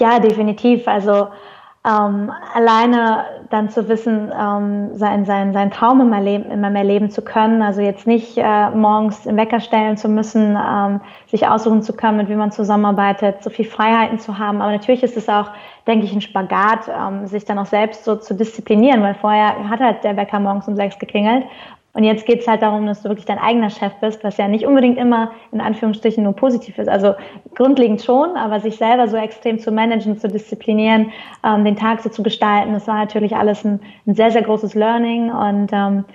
Ja, definitiv. Also ähm, alleine dann zu wissen, ähm, sein, sein, sein Traum immer, leben, immer mehr leben zu können. Also jetzt nicht äh, morgens im Wecker stellen zu müssen, ähm, sich aussuchen zu können, mit wie man zusammenarbeitet, so viel Freiheiten zu haben. Aber natürlich ist es auch, denke ich, ein Spagat, ähm, sich dann auch selbst so zu disziplinieren, weil vorher hat halt der Wecker morgens um sechs geklingelt und jetzt geht es halt darum, dass du wirklich dein eigener Chef bist, was ja nicht unbedingt immer in Anführungsstrichen nur positiv ist. Also grundlegend schon, aber sich selber so extrem zu managen, zu disziplinieren, ähm, den Tag so zu gestalten, das war natürlich alles ein, ein sehr, sehr großes Learning und ähm,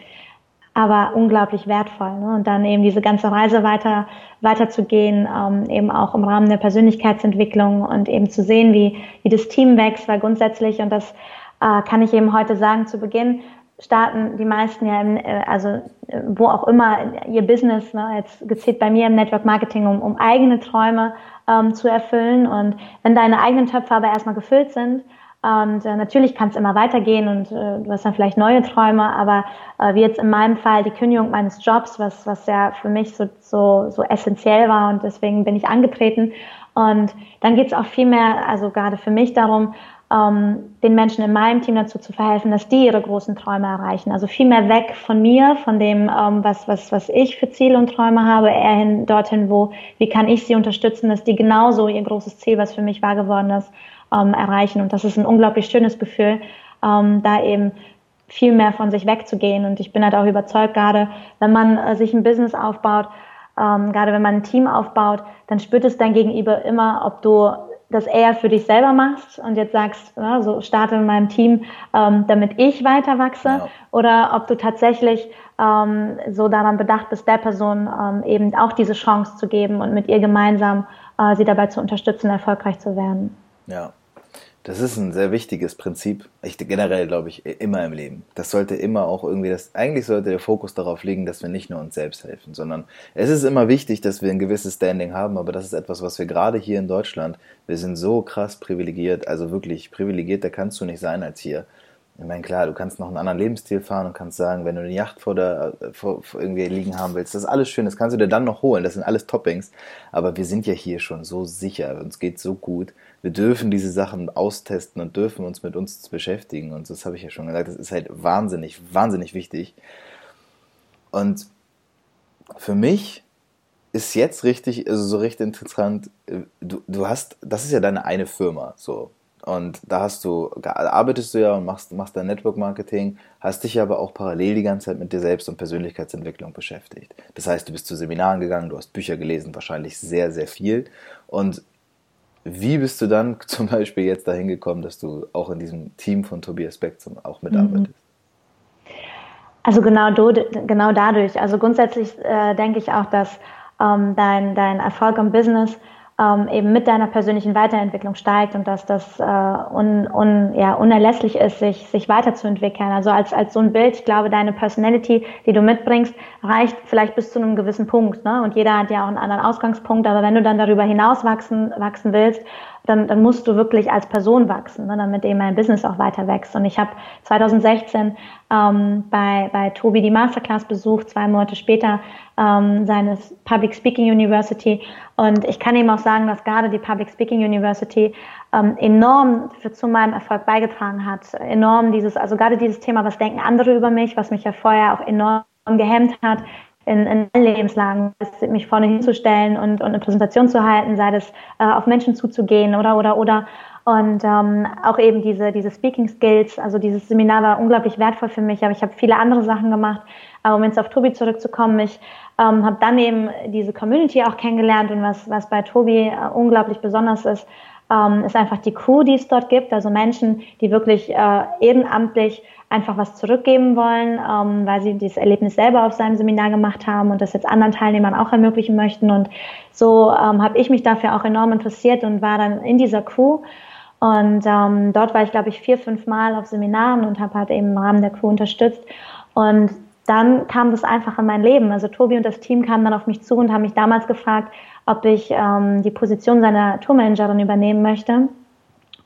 aber unglaublich wertvoll. Ne? Und dann eben diese ganze Reise weiter weiterzugehen, ähm, eben auch im Rahmen der Persönlichkeitsentwicklung und eben zu sehen, wie, wie das Team wächst, weil grundsätzlich, und das äh, kann ich eben heute sagen zu Beginn, starten die meisten ja, im, äh, also äh, wo auch immer ihr Business, ne, jetzt gezielt bei mir im Network Marketing, um, um eigene Träume ähm, zu erfüllen. Und wenn deine eigenen Töpfe aber erstmal gefüllt sind, und äh, natürlich kann es immer weitergehen und äh, du hast dann vielleicht neue Träume, aber äh, wie jetzt in meinem Fall die Kündigung meines Jobs, was, was ja für mich so, so, so essentiell war und deswegen bin ich angetreten. Und dann geht es auch viel mehr, also gerade für mich darum, ähm, den Menschen in meinem Team dazu zu verhelfen, dass die ihre großen Träume erreichen. Also viel mehr weg von mir, von dem, ähm, was, was, was ich für Ziele und Träume habe, eher hin dorthin, wo, wie kann ich sie unterstützen, dass die genauso ihr großes Ziel, was für mich wahr geworden ist, ähm, erreichen. Und das ist ein unglaublich schönes Gefühl, ähm, da eben viel mehr von sich wegzugehen. Und ich bin halt auch überzeugt, gerade wenn man äh, sich ein Business aufbaut, ähm, gerade wenn man ein Team aufbaut, dann spürt es dein Gegenüber immer, ob du das eher für dich selber machst und jetzt sagst, ja, so starte in meinem Team, ähm, damit ich weiter wachse, ja. oder ob du tatsächlich ähm, so daran bedacht bist, der Person ähm, eben auch diese Chance zu geben und mit ihr gemeinsam äh, sie dabei zu unterstützen, erfolgreich zu werden. Ja, das ist ein sehr wichtiges Prinzip. Ich, generell glaube ich immer im Leben. Das sollte immer auch irgendwie das, eigentlich sollte der Fokus darauf liegen, dass wir nicht nur uns selbst helfen, sondern es ist immer wichtig, dass wir ein gewisses Standing haben, aber das ist etwas, was wir gerade hier in Deutschland, wir sind so krass privilegiert, also wirklich privilegierter kannst du nicht sein als hier. Ich meine, klar, du kannst noch einen anderen Lebensstil fahren und kannst sagen, wenn du eine Yacht vor der, vor, vor irgendwie liegen haben willst, das ist alles schön, das kannst du dir dann noch holen, das sind alles Toppings. Aber wir sind ja hier schon so sicher, uns geht so gut wir dürfen diese Sachen austesten und dürfen uns mit uns beschäftigen. Und das habe ich ja schon gesagt, das ist halt wahnsinnig, wahnsinnig wichtig. Und für mich ist jetzt richtig, also so richtig interessant, du, du hast, das ist ja deine eine Firma, so. Und da hast du, arbeitest du ja und machst, machst dein Network Marketing, hast dich aber auch parallel die ganze Zeit mit dir selbst und Persönlichkeitsentwicklung beschäftigt. Das heißt, du bist zu Seminaren gegangen, du hast Bücher gelesen, wahrscheinlich sehr, sehr viel. Und wie bist du dann zum Beispiel jetzt dahin gekommen, dass du auch in diesem Team von Tobias Beck auch mitarbeitest? Also genau, do, genau dadurch. Also grundsätzlich äh, denke ich auch, dass ähm, dein, dein Erfolg im Business ähm, eben mit deiner persönlichen Weiterentwicklung steigt und dass das äh, un, un, ja, unerlässlich ist, sich, sich weiterzuentwickeln. Also als, als so ein Bild, ich glaube, deine Personality, die du mitbringst, reicht vielleicht bis zu einem gewissen Punkt. Ne? Und jeder hat ja auch einen anderen Ausgangspunkt, aber wenn du dann darüber hinaus wachsen, wachsen willst, dann, dann musst du wirklich als Person wachsen, ne, damit eben mein Business auch weiter wächst. Und ich habe 2016 ähm, bei, bei Tobi die Masterclass besucht, zwei Monate später ähm, seine Public Speaking University. Und ich kann eben auch sagen, dass gerade die Public Speaking University ähm, enorm für, zu meinem Erfolg beigetragen hat. Enorm dieses, also gerade dieses Thema, was denken andere über mich, was mich ja vorher auch enorm gehemmt hat, in, in allen Lebenslagen, mich vorne hinzustellen und, und eine Präsentation zu halten, sei das äh, auf Menschen zuzugehen oder oder oder und ähm, auch eben diese diese Speaking Skills. Also dieses Seminar war unglaublich wertvoll für mich, aber ich habe viele andere Sachen gemacht. Aber um jetzt auf Tobi zurückzukommen, ich ähm, habe dann eben diese Community auch kennengelernt und was was bei Tobi äh, unglaublich besonders ist, ähm, ist einfach die Crew, die es dort gibt. Also Menschen, die wirklich äh, ehrenamtlich einfach was zurückgeben wollen, ähm, weil sie dieses Erlebnis selber auf seinem Seminar gemacht haben und das jetzt anderen Teilnehmern auch ermöglichen möchten. Und so ähm, habe ich mich dafür auch enorm interessiert und war dann in dieser Crew. Und ähm, dort war ich, glaube ich, vier, fünf Mal auf Seminaren und habe halt eben im Rahmen der Crew unterstützt. Und dann kam das einfach in mein Leben. Also Tobi und das Team kamen dann auf mich zu und haben mich damals gefragt, ob ich ähm, die Position seiner Tourmanagerin übernehmen möchte.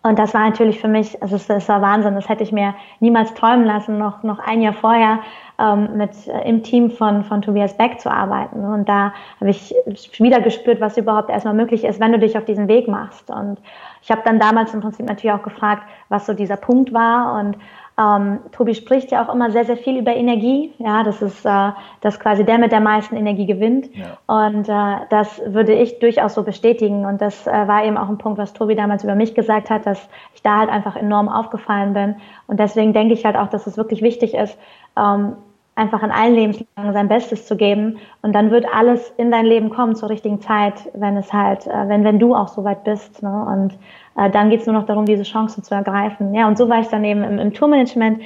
Und das war natürlich für mich, also es, es war Wahnsinn, das hätte ich mir niemals träumen lassen, noch, noch ein Jahr vorher ähm, mit äh, im Team von, von Tobias Beck zu arbeiten. Und da habe ich wieder gespürt, was überhaupt erstmal möglich ist, wenn du dich auf diesen Weg machst. Und ich habe dann damals im Prinzip natürlich auch gefragt, was so dieser Punkt war und ähm, Tobi spricht ja auch immer sehr, sehr viel über Energie. Ja, das ist, äh, dass quasi der mit der meisten Energie gewinnt. Ja. Und äh, das würde ich durchaus so bestätigen. Und das äh, war eben auch ein Punkt, was Tobi damals über mich gesagt hat, dass ich da halt einfach enorm aufgefallen bin. Und deswegen denke ich halt auch, dass es wirklich wichtig ist, ähm, einfach in allen Lebenslagen sein Bestes zu geben. Und dann wird alles in dein Leben kommen zur richtigen Zeit, wenn es halt, äh, wenn, wenn du auch so weit bist. Ne? Und äh, dann geht es nur noch darum, diese Chancen zu ergreifen. Ja, und so war ich dann eben im, im Tourmanagement.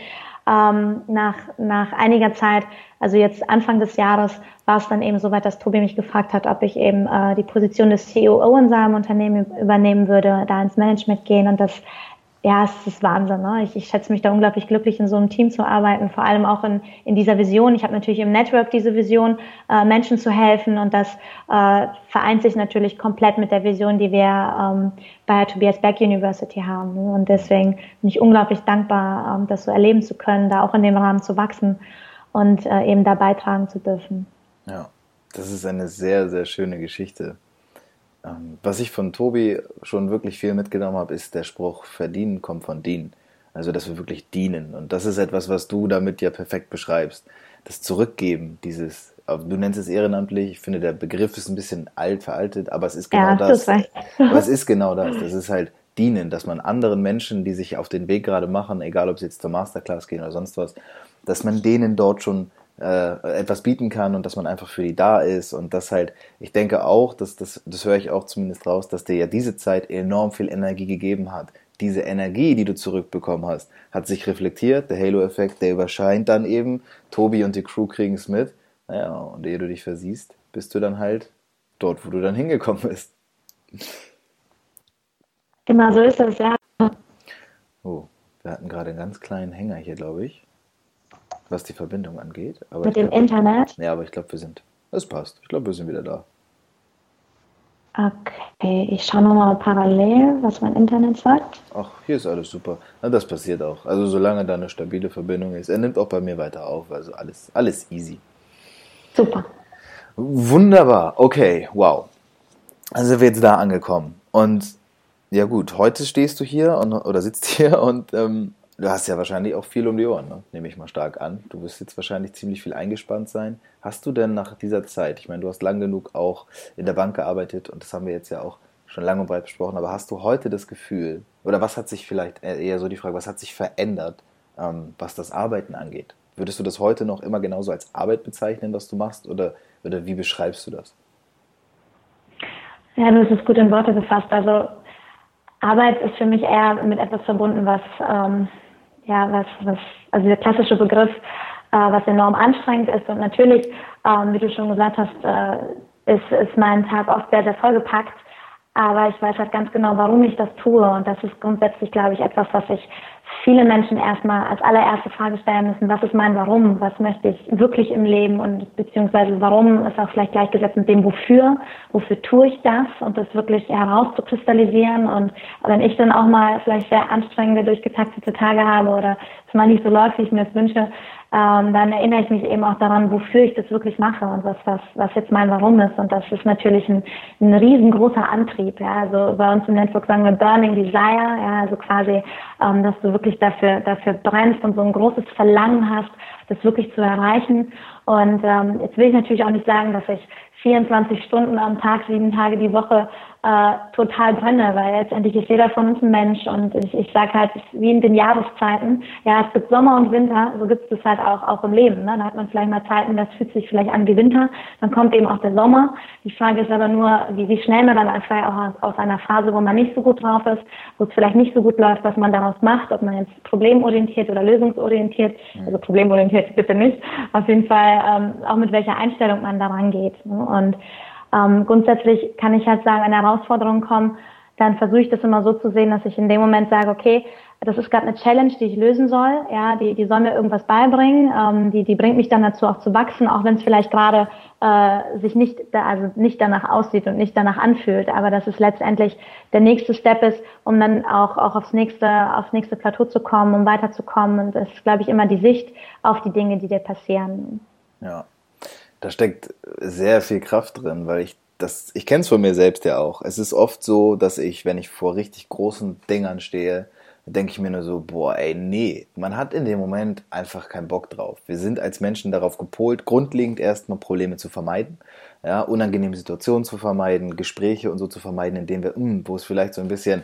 Ähm, nach, nach einiger Zeit, also jetzt Anfang des Jahres, war es dann eben so weit, dass Tobi mich gefragt hat, ob ich eben äh, die Position des COO in seinem Unternehmen übernehmen würde, da ins Management gehen. Und das ja, es ist Wahnsinn. Ne? Ich, ich schätze mich da unglaublich glücklich, in so einem Team zu arbeiten, vor allem auch in, in dieser Vision. Ich habe natürlich im Network diese Vision, äh, Menschen zu helfen und das äh, vereint sich natürlich komplett mit der Vision, die wir ähm, bei Tobias Beck University haben. Ne? Und deswegen bin ich unglaublich dankbar, ähm, das so erleben zu können, da auch in dem Rahmen zu wachsen und äh, eben da beitragen zu dürfen. Ja, das ist eine sehr, sehr schöne Geschichte. Ähm, was ich von Tobi schon wirklich viel mitgenommen habe, ist der Spruch, verdienen kommt von dienen. Also, dass wir wirklich dienen. Und das ist etwas, was du damit ja perfekt beschreibst. Das Zurückgeben, dieses, du nennst es ehrenamtlich, ich finde, der Begriff ist ein bisschen alt, veraltet, aber es ist genau ja, das. das aber es ist genau das. Das ist halt dienen, dass man anderen Menschen, die sich auf den Weg gerade machen, egal ob sie jetzt zur Masterclass gehen oder sonst was, dass man denen dort schon äh, etwas bieten kann und dass man einfach für die da ist und das halt, ich denke auch, dass das, das höre ich auch zumindest raus, dass dir ja diese Zeit enorm viel Energie gegeben hat. Diese Energie, die du zurückbekommen hast, hat sich reflektiert, der Halo-Effekt, der überscheint dann eben, Tobi und die Crew kriegen es mit, naja, und ehe du dich versiehst, bist du dann halt dort, wo du dann hingekommen bist. Genau so ist es, ja. Oh, wir hatten gerade einen ganz kleinen Hänger hier, glaube ich was die Verbindung angeht. Aber Mit dem glaub, Internet? Ja, aber ich glaube, wir sind. Es passt. Ich glaube, wir sind wieder da. Okay, ich schaue nochmal parallel, was mein Internet sagt. Ach, hier ist alles super. Na, das passiert auch. Also solange da eine stabile Verbindung ist. Er nimmt auch bei mir weiter auf. Also alles, alles easy. Super. Wunderbar. Okay, wow. Also sind wir jetzt da angekommen. Und ja gut, heute stehst du hier und, oder sitzt hier und ähm, Du hast ja wahrscheinlich auch viel um die Ohren, ne? nehme ich mal stark an. Du wirst jetzt wahrscheinlich ziemlich viel eingespannt sein. Hast du denn nach dieser Zeit, ich meine, du hast lang genug auch in der Bank gearbeitet und das haben wir jetzt ja auch schon lang und breit besprochen, aber hast du heute das Gefühl, oder was hat sich vielleicht, äh, eher so die Frage, was hat sich verändert, ähm, was das Arbeiten angeht? Würdest du das heute noch immer genauso als Arbeit bezeichnen, was du machst, oder, oder wie beschreibst du das? Ja, du hast es gut in Worte gefasst. Also Arbeit ist für mich eher mit etwas verbunden, was ähm, ja, was, was, also der klassische Begriff, äh, was enorm anstrengend ist. Und natürlich, ähm, wie du schon gesagt hast, äh, ist, ist mein Tag oft sehr, sehr vollgepackt. Aber ich weiß halt ganz genau, warum ich das tue. Und das ist grundsätzlich, glaube ich, etwas, was ich viele Menschen erstmal als allererste Frage stellen müssen, was ist mein Warum, was möchte ich wirklich im Leben? Und beziehungsweise warum ist auch vielleicht gleichgesetzt mit dem Wofür, wofür tue ich das? Und das wirklich herauszukristallisieren. Und wenn ich dann auch mal vielleicht sehr anstrengende, durchgetaktete Tage habe oder es mal nicht so läuft, wie ich mir das wünsche, ähm, dann erinnere ich mich eben auch daran, wofür ich das wirklich mache und was, was, was jetzt mein Warum ist. Und das ist natürlich ein, ein riesengroßer Antrieb. Ja. Also bei uns im Network sagen wir Burning Desire, ja, also quasi, ähm, dass du wirklich dafür, dafür brennst und so ein großes Verlangen hast, das wirklich zu erreichen. Und ähm, jetzt will ich natürlich auch nicht sagen, dass ich 24 Stunden am Tag, sieben Tage die Woche äh, total brenne, weil letztendlich ist jeder von uns ein Mensch und ich, ich sage halt, wie in den Jahreszeiten, ja, es gibt Sommer und Winter, so gibt es halt auch, auch im Leben. Ne? Da hat man vielleicht mal Zeiten, das fühlt sich vielleicht an wie Winter, dann kommt eben auch der Sommer. Die Frage ist aber nur, wie, wie schnell man dann einfach auch aus, aus einer Phase, wo man nicht so gut drauf ist, wo es vielleicht nicht so gut läuft, was man daraus macht, ob man jetzt problemorientiert oder lösungsorientiert, also problemorientiert bitte nicht, auf jeden Fall ähm, auch mit welcher Einstellung man daran geht. Ne? Und ähm, grundsätzlich kann ich halt sagen, wenn Herausforderungen kommen, dann versuche ich das immer so zu sehen, dass ich in dem Moment sage, okay, das ist gerade eine Challenge, die ich lösen soll. Ja, die, die soll mir irgendwas beibringen. Ähm, die, die bringt mich dann dazu, auch zu wachsen, auch wenn es vielleicht gerade äh, sich nicht, also nicht danach aussieht und nicht danach anfühlt. Aber dass es letztendlich der nächste Step ist, um dann auch, auch aufs nächste, aufs nächste Plateau zu kommen, um weiterzukommen. Und das ist, glaube ich, immer die Sicht auf die Dinge, die dir passieren. Ja, da steckt sehr viel Kraft drin, weil ich das, ich kenne es von mir selbst ja auch. Es ist oft so, dass ich, wenn ich vor richtig großen Dingern stehe, denke ich mir nur so, boah, ey, nee, man hat in dem Moment einfach keinen Bock drauf. Wir sind als Menschen darauf gepolt, grundlegend erstmal Probleme zu vermeiden, ja, unangenehme Situationen zu vermeiden, Gespräche und so zu vermeiden, in denen wir, mh, hm, wo es vielleicht so ein bisschen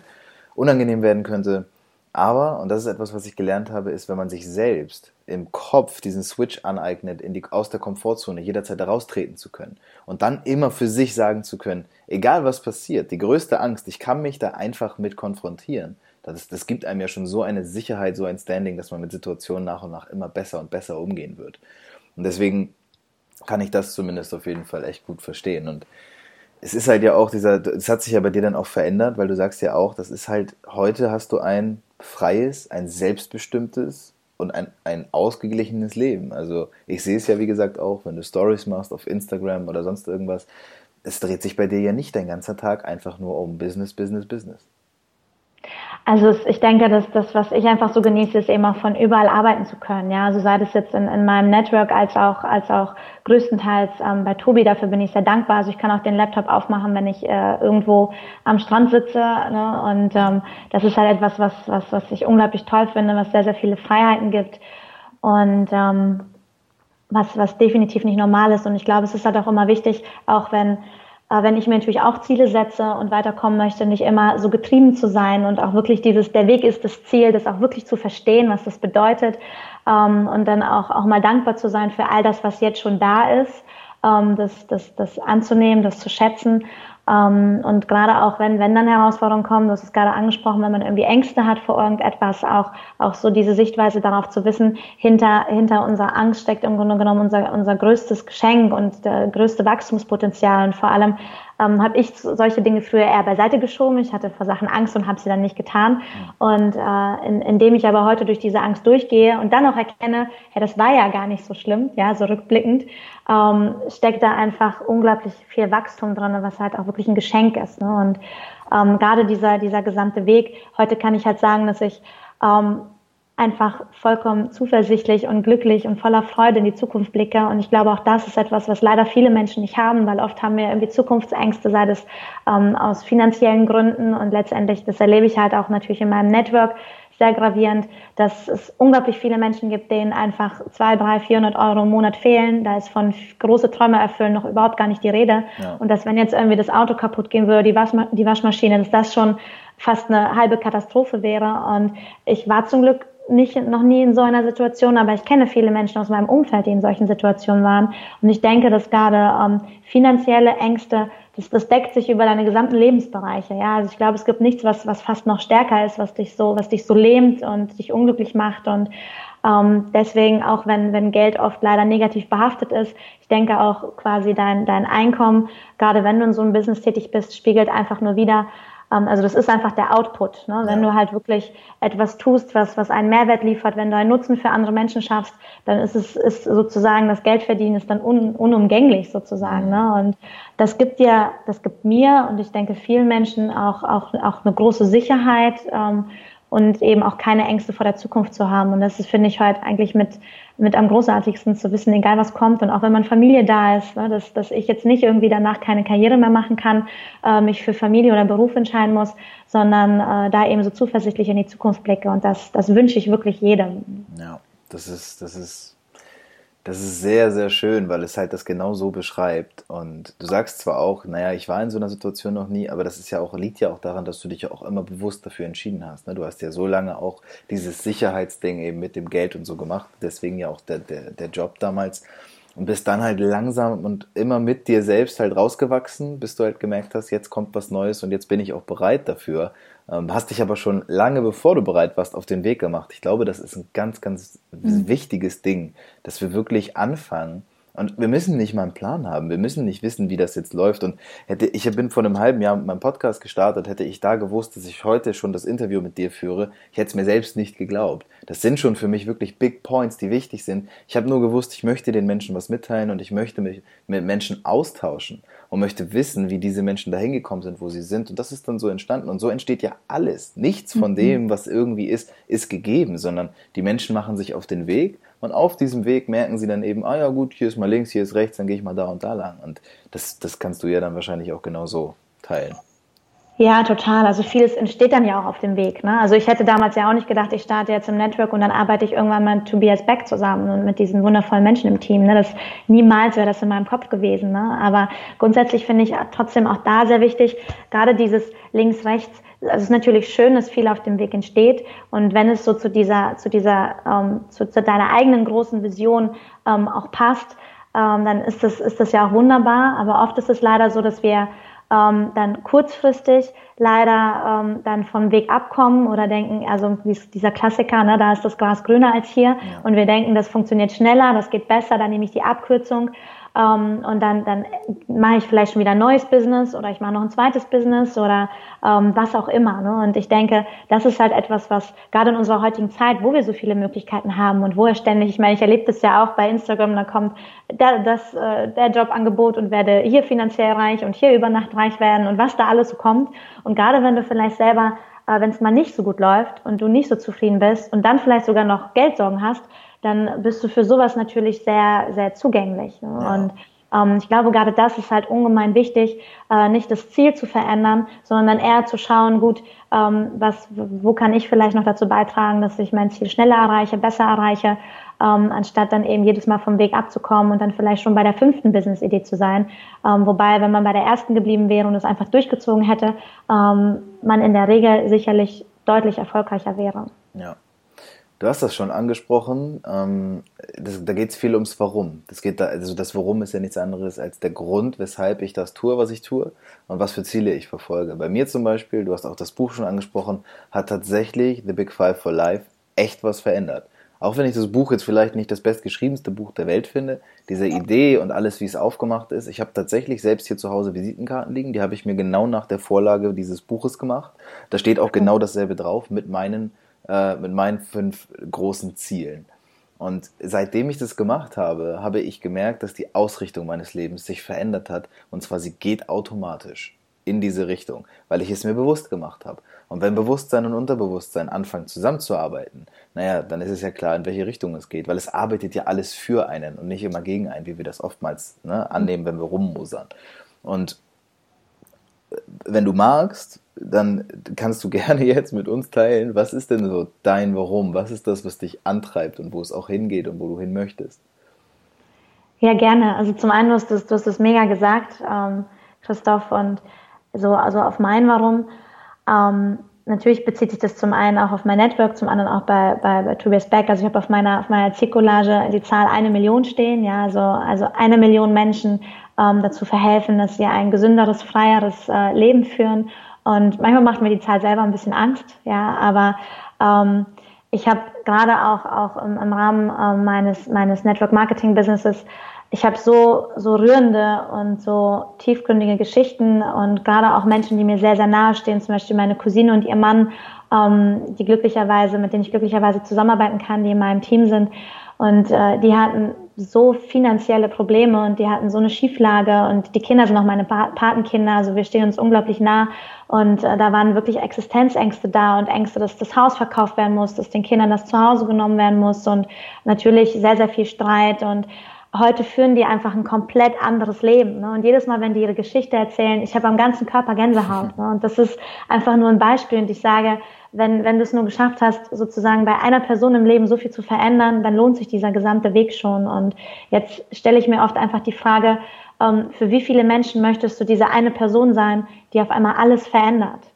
unangenehm werden könnte. Aber, und das ist etwas, was ich gelernt habe, ist, wenn man sich selbst im Kopf diesen Switch aneignet, in die, aus der Komfortzone jederzeit heraustreten zu können und dann immer für sich sagen zu können, egal was passiert, die größte Angst, ich kann mich da einfach mit konfrontieren. Das, das gibt einem ja schon so eine Sicherheit, so ein Standing, dass man mit Situationen nach und nach immer besser und besser umgehen wird. Und deswegen kann ich das zumindest auf jeden Fall echt gut verstehen. Und es ist halt ja auch dieser, es hat sich ja bei dir dann auch verändert, weil du sagst ja auch, das ist halt, heute hast du ein freies, ein selbstbestimmtes und ein, ein ausgeglichenes Leben. Also ich sehe es ja, wie gesagt, auch, wenn du Stories machst auf Instagram oder sonst irgendwas, es dreht sich bei dir ja nicht dein ganzer Tag einfach nur um Business, Business, Business. Also ich denke, dass das, was ich einfach so genieße, ist eben auch von überall arbeiten zu können. Ja, also sei das jetzt in, in meinem Network als auch als auch größtenteils ähm, bei Tobi. Dafür bin ich sehr dankbar. Also ich kann auch den Laptop aufmachen, wenn ich äh, irgendwo am Strand sitze. Ne? Und ähm, das ist halt etwas, was was was ich unglaublich toll finde, was sehr sehr viele Freiheiten gibt und ähm, was was definitiv nicht normal ist. Und ich glaube, es ist halt auch immer wichtig, auch wenn wenn ich mir natürlich auch Ziele setze und weiterkommen möchte, nicht immer so getrieben zu sein und auch wirklich dieses, der Weg ist das Ziel, das auch wirklich zu verstehen, was das bedeutet ähm, und dann auch, auch mal dankbar zu sein für all das, was jetzt schon da ist, ähm, das, das, das anzunehmen, das zu schätzen ähm, und gerade auch wenn, wenn dann Herausforderungen kommen, du hast es gerade angesprochen, wenn man irgendwie Ängste hat vor irgendetwas, auch, auch so diese Sichtweise darauf zu wissen, hinter, hinter unserer Angst steckt im Grunde genommen unser, unser größtes Geschenk und der größte Wachstumspotenzial. Und vor allem ähm, habe ich solche Dinge früher eher beiseite geschoben. Ich hatte vor Sachen Angst und habe sie dann nicht getan. Und äh, in, indem ich aber heute durch diese Angst durchgehe und dann auch erkenne, ja, das war ja gar nicht so schlimm, ja, so rückblickend, ähm, steckt da einfach unglaublich viel Wachstum drin, was halt auch wirklich ein Geschenk ist. Ne? Und ähm, gerade dieser, dieser gesamte Weg, heute kann ich halt sagen, dass ich ähm, einfach vollkommen zuversichtlich und glücklich und voller Freude in die Zukunft blicke. Und ich glaube, auch das ist etwas, was leider viele Menschen nicht haben, weil oft haben wir irgendwie Zukunftsängste, sei das ähm, aus finanziellen Gründen. Und letztendlich, das erlebe ich halt auch natürlich in meinem Network sehr gravierend, dass es unglaublich viele Menschen gibt, denen einfach zwei, drei, 400 Euro im Monat fehlen. Da ist von große Träume erfüllen noch überhaupt gar nicht die Rede. Ja. Und dass wenn jetzt irgendwie das Auto kaputt gehen würde, die, Waschma die Waschmaschine, dass das schon fast eine halbe Katastrophe wäre. Und ich war zum Glück nicht, noch nie in so einer Situation, aber ich kenne viele Menschen aus meinem Umfeld, die in solchen Situationen waren. Und ich denke, dass gerade ähm, finanzielle Ängste, das, das deckt sich über deine gesamten Lebensbereiche. Ja, also ich glaube, es gibt nichts, was, was fast noch stärker ist, was dich so, was dich so lähmt und dich unglücklich macht. Und ähm, deswegen, auch wenn, wenn Geld oft leider negativ behaftet ist, ich denke auch quasi dein, dein Einkommen, gerade wenn du in so einem Business tätig bist, spiegelt einfach nur wieder, also das ist einfach der Output. Ne? Wenn ja. du halt wirklich etwas tust, was, was einen Mehrwert liefert, wenn du einen Nutzen für andere Menschen schaffst, dann ist es ist sozusagen das Geldverdienen ist dann un, unumgänglich sozusagen. Ne? Und das gibt dir, das gibt mir und ich denke vielen Menschen auch auch auch eine große Sicherheit. Ähm, und eben auch keine Ängste vor der Zukunft zu haben. Und das ist, finde ich, heute eigentlich mit, mit am großartigsten zu wissen, egal was kommt. Und auch wenn man Familie da ist, ne, dass, dass ich jetzt nicht irgendwie danach keine Karriere mehr machen kann, äh, mich für Familie oder Beruf entscheiden muss, sondern äh, da eben so zuversichtlich in die Zukunft blicke. Und das, das wünsche ich wirklich jedem. Ja, das ist, das ist das ist sehr, sehr schön, weil es halt das genau so beschreibt. Und du sagst zwar auch, naja, ich war in so einer Situation noch nie, aber das ist ja auch, liegt ja auch daran, dass du dich ja auch immer bewusst dafür entschieden hast. Ne? Du hast ja so lange auch dieses Sicherheitsding eben mit dem Geld und so gemacht, deswegen ja auch der, der, der Job damals. Und bist dann halt langsam und immer mit dir selbst halt rausgewachsen, bis du halt gemerkt hast, jetzt kommt was Neues und jetzt bin ich auch bereit dafür. Ähm, hast dich aber schon lange bevor du bereit warst auf den Weg gemacht. Ich glaube, das ist ein ganz, ganz mhm. wichtiges Ding, dass wir wirklich anfangen, und wir müssen nicht mal einen Plan haben. Wir müssen nicht wissen, wie das jetzt läuft. Und hätte, ich bin vor einem halben Jahr mit meinem Podcast gestartet, hätte ich da gewusst, dass ich heute schon das Interview mit dir führe. Ich hätte es mir selbst nicht geglaubt. Das sind schon für mich wirklich Big Points, die wichtig sind. Ich habe nur gewusst, ich möchte den Menschen was mitteilen und ich möchte mich mit Menschen austauschen und möchte wissen, wie diese Menschen dahin gekommen sind, wo sie sind. Und das ist dann so entstanden. Und so entsteht ja alles. Nichts von mhm. dem, was irgendwie ist, ist gegeben, sondern die Menschen machen sich auf den Weg Und auf diesem Weg merken sie dann eben, ah ja gut, hier ist mal links, hier ist rechts, dann gehe ich mal da und da lang. Und das, das kannst du ja dann wahrscheinlich auch genau so teilen. Ja, total. Also vieles entsteht dann ja auch auf dem Weg. Ne? Also ich hätte damals ja auch nicht gedacht, ich starte jetzt im Network und dann arbeite ich irgendwann mal mit Tobias Beck zusammen und mit diesen wundervollen Menschen im Team. Ne? Das niemals wäre das in meinem Kopf gewesen. Ne? Aber grundsätzlich finde ich trotzdem auch da sehr wichtig, gerade dieses links, rechts. Also es ist natürlich schön, dass viel auf dem Weg entsteht. Und wenn es so zu dieser, zu dieser, ähm, zu, zu deiner eigenen großen Vision ähm, auch passt, ähm, dann ist das, ist das ja auch wunderbar. Aber oft ist es leider so, dass wir ähm, dann kurzfristig leider ähm, dann vom Weg abkommen oder denken, also dieser Klassiker, ne, da ist das Gras grüner als hier ja. und wir denken, das funktioniert schneller, das geht besser, dann nehme ich die Abkürzung ähm, und dann, dann mache ich vielleicht schon wieder ein neues Business oder ich mache noch ein zweites Business oder ähm, was auch immer. Ne? Und ich denke, das ist halt etwas, was gerade in unserer heutigen Zeit, wo wir so viele Möglichkeiten haben und wo er ständig, ich meine, ich erlebe das ja auch bei Instagram, da kommt der, das, äh, der Jobangebot und werde hier finanziell reich und hier über Nacht reich werden und was da alles so kommt. Und gerade wenn du vielleicht selber äh, wenn es mal nicht so gut läuft und du nicht so zufrieden bist und dann vielleicht sogar noch Geldsorgen hast, dann bist du für sowas natürlich sehr, sehr zugänglich. Ne? Ja. Und ähm, ich glaube, gerade das ist halt ungemein wichtig, äh, nicht das Ziel zu verändern, sondern eher zu schauen, gut, ähm, was, wo kann ich vielleicht noch dazu beitragen, dass ich mein Ziel schneller erreiche, besser erreiche, ähm, anstatt dann eben jedes Mal vom Weg abzukommen und dann vielleicht schon bei der fünften Business-Idee zu sein. Ähm, wobei, wenn man bei der ersten geblieben wäre und es einfach durchgezogen hätte, ähm, man in der Regel sicherlich deutlich erfolgreicher wäre. Ja. Du hast das schon angesprochen. Ähm, das, da geht es viel ums Warum. Das geht da, also das Warum ist ja nichts anderes als der Grund, weshalb ich das tue, was ich tue und was für Ziele ich verfolge. Bei mir zum Beispiel, du hast auch das Buch schon angesprochen, hat tatsächlich The Big Five for Life echt was verändert. Auch wenn ich das Buch jetzt vielleicht nicht das bestgeschriebenste Buch der Welt finde, diese Idee und alles, wie es aufgemacht ist, ich habe tatsächlich selbst hier zu Hause Visitenkarten liegen, die habe ich mir genau nach der Vorlage dieses Buches gemacht. Da steht auch genau dasselbe drauf mit meinen äh, mit meinen fünf großen Zielen. Und seitdem ich das gemacht habe, habe ich gemerkt, dass die Ausrichtung meines Lebens sich verändert hat. Und zwar sie geht automatisch in diese Richtung, weil ich es mir bewusst gemacht habe. Und wenn Bewusstsein und Unterbewusstsein anfangen zusammenzuarbeiten, naja, dann ist es ja klar, in welche Richtung es geht, weil es arbeitet ja alles für einen und nicht immer gegen einen, wie wir das oftmals ne, annehmen, wenn wir rummosern. Und wenn du magst, dann kannst du gerne jetzt mit uns teilen, was ist denn so dein Warum? Was ist das, was dich antreibt und wo es auch hingeht und wo du hin möchtest? Ja, gerne. Also zum einen, du hast es, du hast es mega gesagt, ähm, Christoph, und so, also auf mein Warum. Ähm, natürlich bezieht sich das zum einen auch auf mein Network, zum anderen auch bei, bei, bei Tobias Beck. Also ich habe auf meiner, auf meiner Zielcollage die Zahl eine Million stehen, ja, also, also eine Million Menschen ähm, dazu verhelfen, dass sie ein gesünderes, freieres äh, Leben führen. Und manchmal macht mir die Zahl selber ein bisschen Angst, ja, aber ähm, ich habe gerade auch, auch im, im Rahmen äh, meines, meines Network Marketing Businesses, ich habe so, so rührende und so tiefgründige Geschichten und gerade auch Menschen, die mir sehr, sehr nahe stehen, zum Beispiel meine Cousine und ihr Mann, ähm, die glücklicherweise, mit denen ich glücklicherweise zusammenarbeiten kann, die in meinem Team sind. Und äh, die hatten so finanzielle Probleme und die hatten so eine Schieflage und die Kinder sind auch meine Patenkinder, also wir stehen uns unglaublich nah und äh, da waren wirklich Existenzängste da und Ängste, dass das Haus verkauft werden muss, dass den Kindern das Zuhause genommen werden muss und natürlich sehr, sehr viel Streit und heute führen die einfach ein komplett anderes Leben. Ne? Und jedes Mal, wenn die ihre Geschichte erzählen, ich habe am ganzen Körper Gänsehaut. Ne? Und das ist einfach nur ein Beispiel. Und ich sage, wenn, wenn du es nur geschafft hast, sozusagen bei einer Person im Leben so viel zu verändern, dann lohnt sich dieser gesamte Weg schon. Und jetzt stelle ich mir oft einfach die Frage, ähm, für wie viele Menschen möchtest du diese eine Person sein, die auf einmal alles verändert?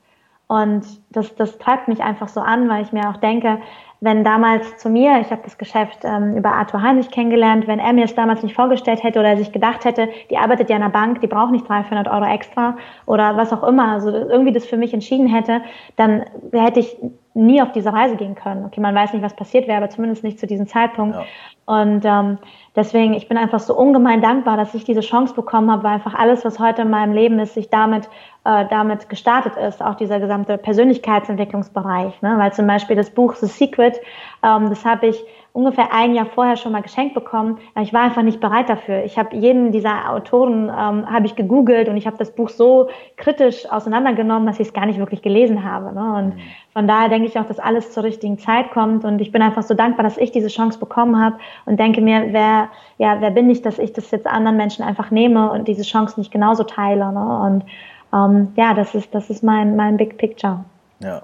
Und das, das treibt mich einfach so an, weil ich mir auch denke, wenn damals zu mir, ich habe das Geschäft ähm, über Arthur Heinrich kennengelernt, wenn er mir es damals nicht vorgestellt hätte oder sich gedacht hätte, die arbeitet ja in der Bank, die braucht nicht 300 Euro extra oder was auch immer, also irgendwie das für mich entschieden hätte, dann hätte ich nie auf diese Reise gehen können. Okay, man weiß nicht, was passiert wäre, aber zumindest nicht zu diesem Zeitpunkt. Ja. Und ähm, deswegen, ich bin einfach so ungemein dankbar, dass ich diese Chance bekommen habe, weil einfach alles, was heute in meinem Leben ist, sich damit, äh, damit gestartet ist, auch dieser gesamte Persönlichkeitsentwicklungsbereich. Ne? Weil zum Beispiel das Buch The Secret, ähm, das habe ich ungefähr ein Jahr vorher schon mal geschenkt bekommen. Ich war einfach nicht bereit dafür. Ich habe jeden dieser Autoren ähm, habe ich gegoogelt und ich habe das Buch so kritisch auseinandergenommen, dass ich es gar nicht wirklich gelesen habe. Ne? Und von daher denke ich auch, dass alles zur richtigen Zeit kommt und ich bin einfach so dankbar, dass ich diese Chance bekommen habe und denke mir, wer, ja, wer bin ich, dass ich das jetzt anderen Menschen einfach nehme und diese Chance nicht genauso teile. Ne? Und ähm, ja, das ist, das ist mein, mein Big Picture. Ja,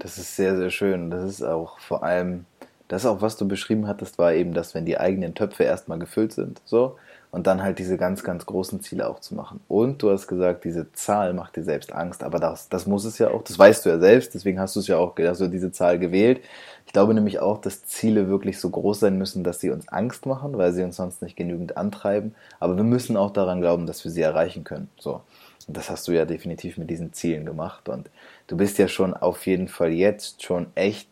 das ist sehr, sehr schön. Das ist auch vor allem, das auch, was du beschrieben hattest, war eben, dass wenn die eigenen Töpfe erstmal gefüllt sind, so, und dann halt diese ganz, ganz großen Ziele auch zu machen. Und du hast gesagt, diese Zahl macht dir selbst Angst, aber das, das muss es ja auch, das weißt du ja selbst, deswegen hast du es ja auch, also diese Zahl gewählt. Ich glaube nämlich auch, dass Ziele wirklich so groß sein müssen, dass sie uns Angst machen, weil sie uns sonst nicht genügend antreiben. Aber wir müssen auch daran glauben, dass wir sie erreichen können. So. Und das hast du ja definitiv mit diesen Zielen gemacht. Und du bist ja schon auf jeden Fall jetzt schon echt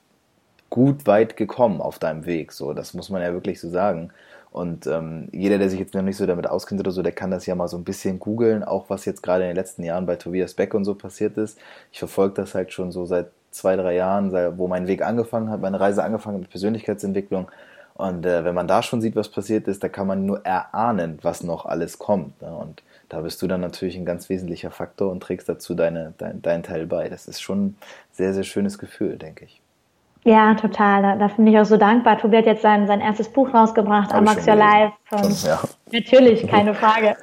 gut weit gekommen auf deinem Weg. So, das muss man ja wirklich so sagen. Und ähm, jeder, der sich jetzt noch nicht so damit auskennt oder so, der kann das ja mal so ein bisschen googeln, auch was jetzt gerade in den letzten Jahren bei Tobias Beck und so passiert ist. Ich verfolge das halt schon so seit zwei, drei Jahren, wo mein Weg angefangen hat, meine Reise angefangen mit Persönlichkeitsentwicklung. Und äh, wenn man da schon sieht, was passiert ist, da kann man nur erahnen, was noch alles kommt. Ne? Und da bist du dann natürlich ein ganz wesentlicher Faktor und trägst dazu deine, dein, deinen Teil bei. Das ist schon ein sehr, sehr schönes Gefühl, denke ich. Ja, total. Da, da bin ich auch so dankbar. Tobi hat jetzt sein, sein erstes Buch rausgebracht, Amax Your Life. Schon, ja. Natürlich, keine Frage.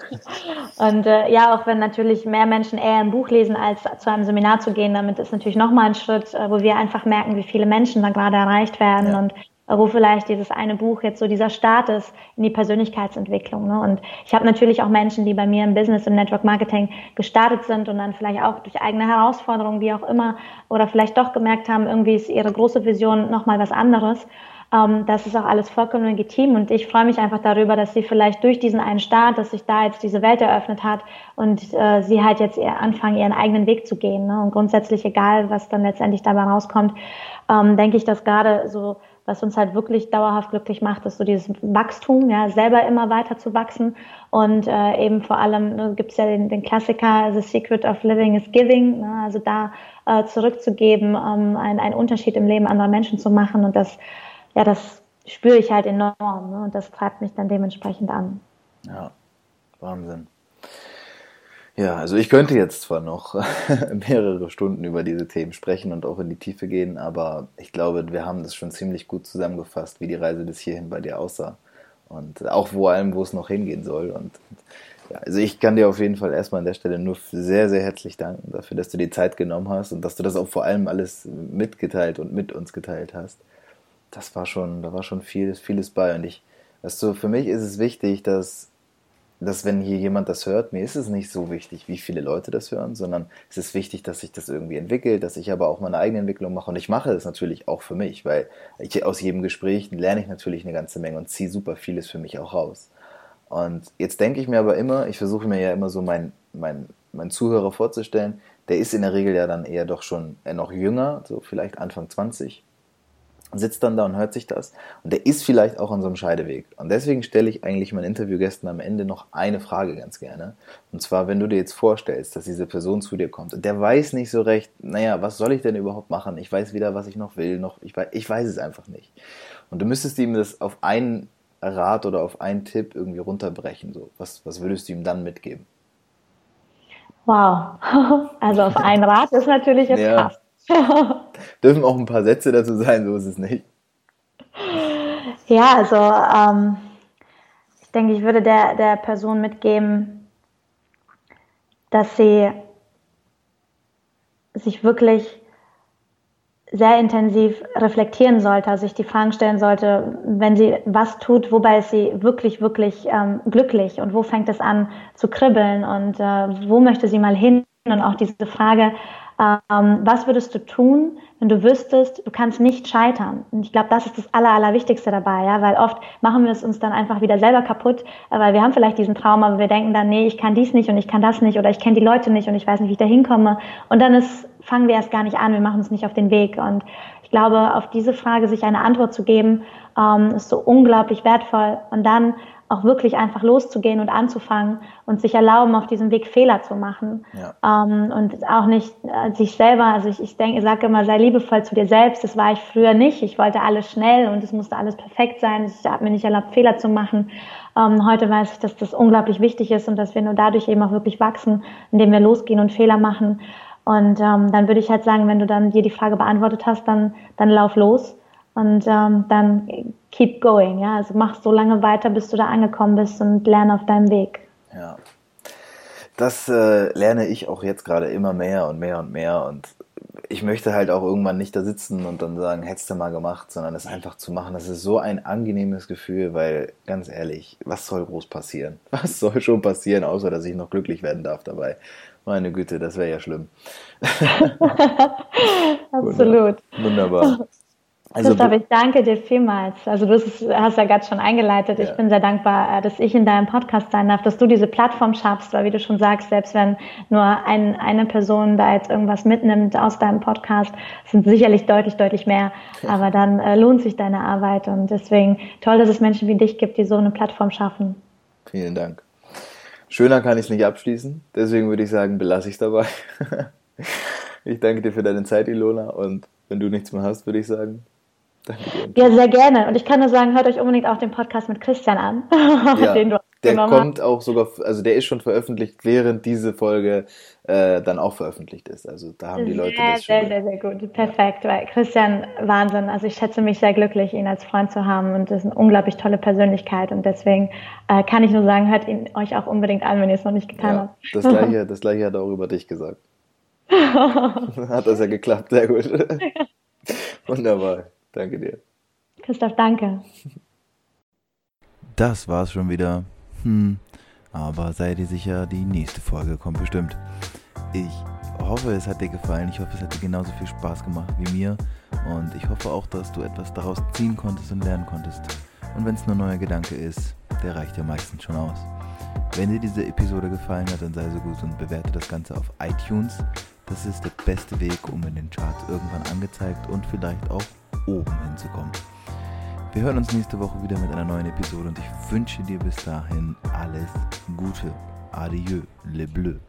Und äh, ja, auch wenn natürlich mehr Menschen eher ein Buch lesen, als zu einem Seminar zu gehen, damit ist natürlich nochmal ein Schritt, äh, wo wir einfach merken, wie viele Menschen da gerade erreicht werden ja. und wo vielleicht dieses eine Buch jetzt so dieser Start ist in die Persönlichkeitsentwicklung. Ne? Und ich habe natürlich auch Menschen, die bei mir im Business, im Network Marketing gestartet sind und dann vielleicht auch durch eigene Herausforderungen, wie auch immer, oder vielleicht doch gemerkt haben, irgendwie ist ihre große Vision nochmal was anderes. Ähm, das ist auch alles vollkommen legitim und ich freue mich einfach darüber, dass sie vielleicht durch diesen einen Start, dass sich da jetzt diese Welt eröffnet hat und äh, sie halt jetzt anfangen, ihren eigenen Weg zu gehen. Ne? Und grundsätzlich, egal was dann letztendlich dabei rauskommt, ähm, denke ich, dass gerade so was uns halt wirklich dauerhaft glücklich macht, ist so dieses Wachstum, ja, selber immer weiter zu wachsen und äh, eben vor allem ne, gibt es ja den, den, Klassiker, The Secret of Living is Giving, ne, also da äh, zurückzugeben, ähm, einen, einen Unterschied im Leben anderer Menschen zu machen und das, ja, das spüre ich halt enorm ne, und das treibt mich dann dementsprechend an. Ja, Wahnsinn. Ja, also ich könnte jetzt zwar noch mehrere Stunden über diese Themen sprechen und auch in die Tiefe gehen, aber ich glaube, wir haben das schon ziemlich gut zusammengefasst, wie die Reise bis hierhin bei dir aussah. Und auch vor allem, wo es noch hingehen soll. Und ja, also ich kann dir auf jeden Fall erstmal an der Stelle nur sehr, sehr herzlich danken dafür, dass du die Zeit genommen hast und dass du das auch vor allem alles mitgeteilt und mit uns geteilt hast. Das war schon, da war schon vieles, vieles bei. Und ich, weißt du, für mich ist es wichtig, dass dass wenn hier jemand das hört, mir ist es nicht so wichtig, wie viele Leute das hören, sondern es ist wichtig, dass sich das irgendwie entwickelt, dass ich aber auch meine eigene Entwicklung mache. Und ich mache das natürlich auch für mich, weil ich, aus jedem Gespräch lerne ich natürlich eine ganze Menge und ziehe super vieles für mich auch raus. Und jetzt denke ich mir aber immer, ich versuche mir ja immer so meinen mein, mein Zuhörer vorzustellen, der ist in der Regel ja dann eher doch schon noch jünger, so vielleicht Anfang 20 sitzt dann da und hört sich das. Und der ist vielleicht auch an so einem Scheideweg. Und deswegen stelle ich eigentlich meinen Interviewgästen am Ende noch eine Frage ganz gerne. Und zwar, wenn du dir jetzt vorstellst, dass diese Person zu dir kommt und der weiß nicht so recht, naja, was soll ich denn überhaupt machen? Ich weiß weder, was ich noch will, noch, ich weiß, ich weiß es einfach nicht. Und du müsstest ihm das auf einen Rat oder auf einen Tipp irgendwie runterbrechen. So. Was, was würdest du ihm dann mitgeben? Wow. Also auf einen Rat ist natürlich jetzt ja. krass. Dürfen auch ein paar Sätze dazu sein, so ist es nicht. Ja, also ähm, ich denke, ich würde der, der Person mitgeben, dass sie sich wirklich sehr intensiv reflektieren sollte, also sich die Fragen stellen sollte, wenn sie was tut, wobei ist sie wirklich, wirklich ähm, glücklich und wo fängt es an zu kribbeln und äh, wo möchte sie mal hin und auch diese Frage, ähm, was würdest du tun, wenn du wüsstest, du kannst nicht scheitern? Und ich glaube, das ist das Aller, Allerwichtigste dabei, ja, weil oft machen wir es uns dann einfach wieder selber kaputt, weil wir haben vielleicht diesen Traum, aber wir denken dann, nee, ich kann dies nicht und ich kann das nicht oder ich kenne die Leute nicht und ich weiß nicht, wie ich da hinkomme. Und dann ist, fangen wir erst gar nicht an, wir machen uns nicht auf den Weg. Und ich glaube, auf diese Frage sich eine Antwort zu geben, ähm, ist so unglaublich wertvoll. Und dann auch wirklich einfach loszugehen und anzufangen und sich erlauben, auf diesem Weg Fehler zu machen. Ja. Ähm, und auch nicht äh, sich selber, also ich, ich denke, ich sage immer, sei liebevoll zu dir selbst. Das war ich früher nicht. Ich wollte alles schnell und es musste alles perfekt sein. Ich habe mir nicht erlaubt, Fehler zu machen. Ähm, heute weiß ich, dass das unglaublich wichtig ist und dass wir nur dadurch eben auch wirklich wachsen, indem wir losgehen und Fehler machen. Und ähm, dann würde ich halt sagen, wenn du dann dir die Frage beantwortet hast, dann, dann lauf los Und ähm, dann keep going, ja. Also mach so lange weiter, bis du da angekommen bist und lerne auf deinem Weg. Ja. Das äh, lerne ich auch jetzt gerade immer mehr und mehr und mehr. Und ich möchte halt auch irgendwann nicht da sitzen und dann sagen, hättest du mal gemacht, sondern es einfach zu machen. Das ist so ein angenehmes Gefühl, weil ganz ehrlich, was soll groß passieren? Was soll schon passieren, außer dass ich noch glücklich werden darf dabei? Meine Güte, das wäre ja schlimm. Absolut. Wunderbar. Also, Christoph, ich danke dir vielmals. Also du hast ja gerade schon eingeleitet. Ja. Ich bin sehr dankbar, äh, dass ich in deinem Podcast sein darf, dass du diese Plattform schaffst, weil wie du schon sagst, selbst wenn nur ein, eine Person da jetzt irgendwas mitnimmt aus deinem Podcast, sind sicherlich deutlich, deutlich mehr. Aber dann äh, lohnt sich deine Arbeit und deswegen toll, dass es Menschen wie dich gibt, die so eine Plattform schaffen. Vielen Dank. Schöner kann ich es nicht abschließen. Deswegen würde ich sagen, belasse ich es dabei. ich danke dir für deine Zeit, Ilona. Und wenn du nichts mehr hast, würde ich sagen, ja, sehr gerne. Und ich kann nur sagen, hört euch unbedingt auch den Podcast mit Christian an, ja, den du der kommt hast. auch sogar, also der ist schon veröffentlicht, während diese Folge äh, dann auch veröffentlicht ist. Also da haben die Leute sehr, das schon. Sehr, sehr, sehr gut. Perfekt. Weil Christian, Wahnsinn. Also ich schätze mich sehr glücklich, ihn als Freund zu haben und das ist eine unglaublich tolle Persönlichkeit und deswegen äh, kann ich nur sagen, hört ihn euch auch unbedingt an, wenn ihr es noch nicht getan ja, habt. Das gleiche, das gleiche hat er auch über dich gesagt. hat das ja geklappt, sehr gut. Wunderbar. Danke dir. Christoph, danke. Das war's schon wieder. Hm, aber sei dir sicher, die nächste Folge kommt bestimmt. Ich hoffe, es hat dir gefallen. Ich hoffe, es hat dir genauso viel Spaß gemacht wie mir. Und ich hoffe auch, dass du etwas daraus ziehen konntest und lernen konntest. Und wenn es nur ein neuer Gedanke ist, der reicht ja meistens schon aus. Wenn dir diese Episode gefallen hat, dann sei so gut und bewerte das Ganze auf iTunes. Das ist der beste Weg, um in den Charts irgendwann angezeigt und vielleicht auch oben hinzukommen. Wir hören uns nächste Woche wieder mit einer neuen Episode und ich wünsche dir bis dahin alles Gute. Adieu, le bleu.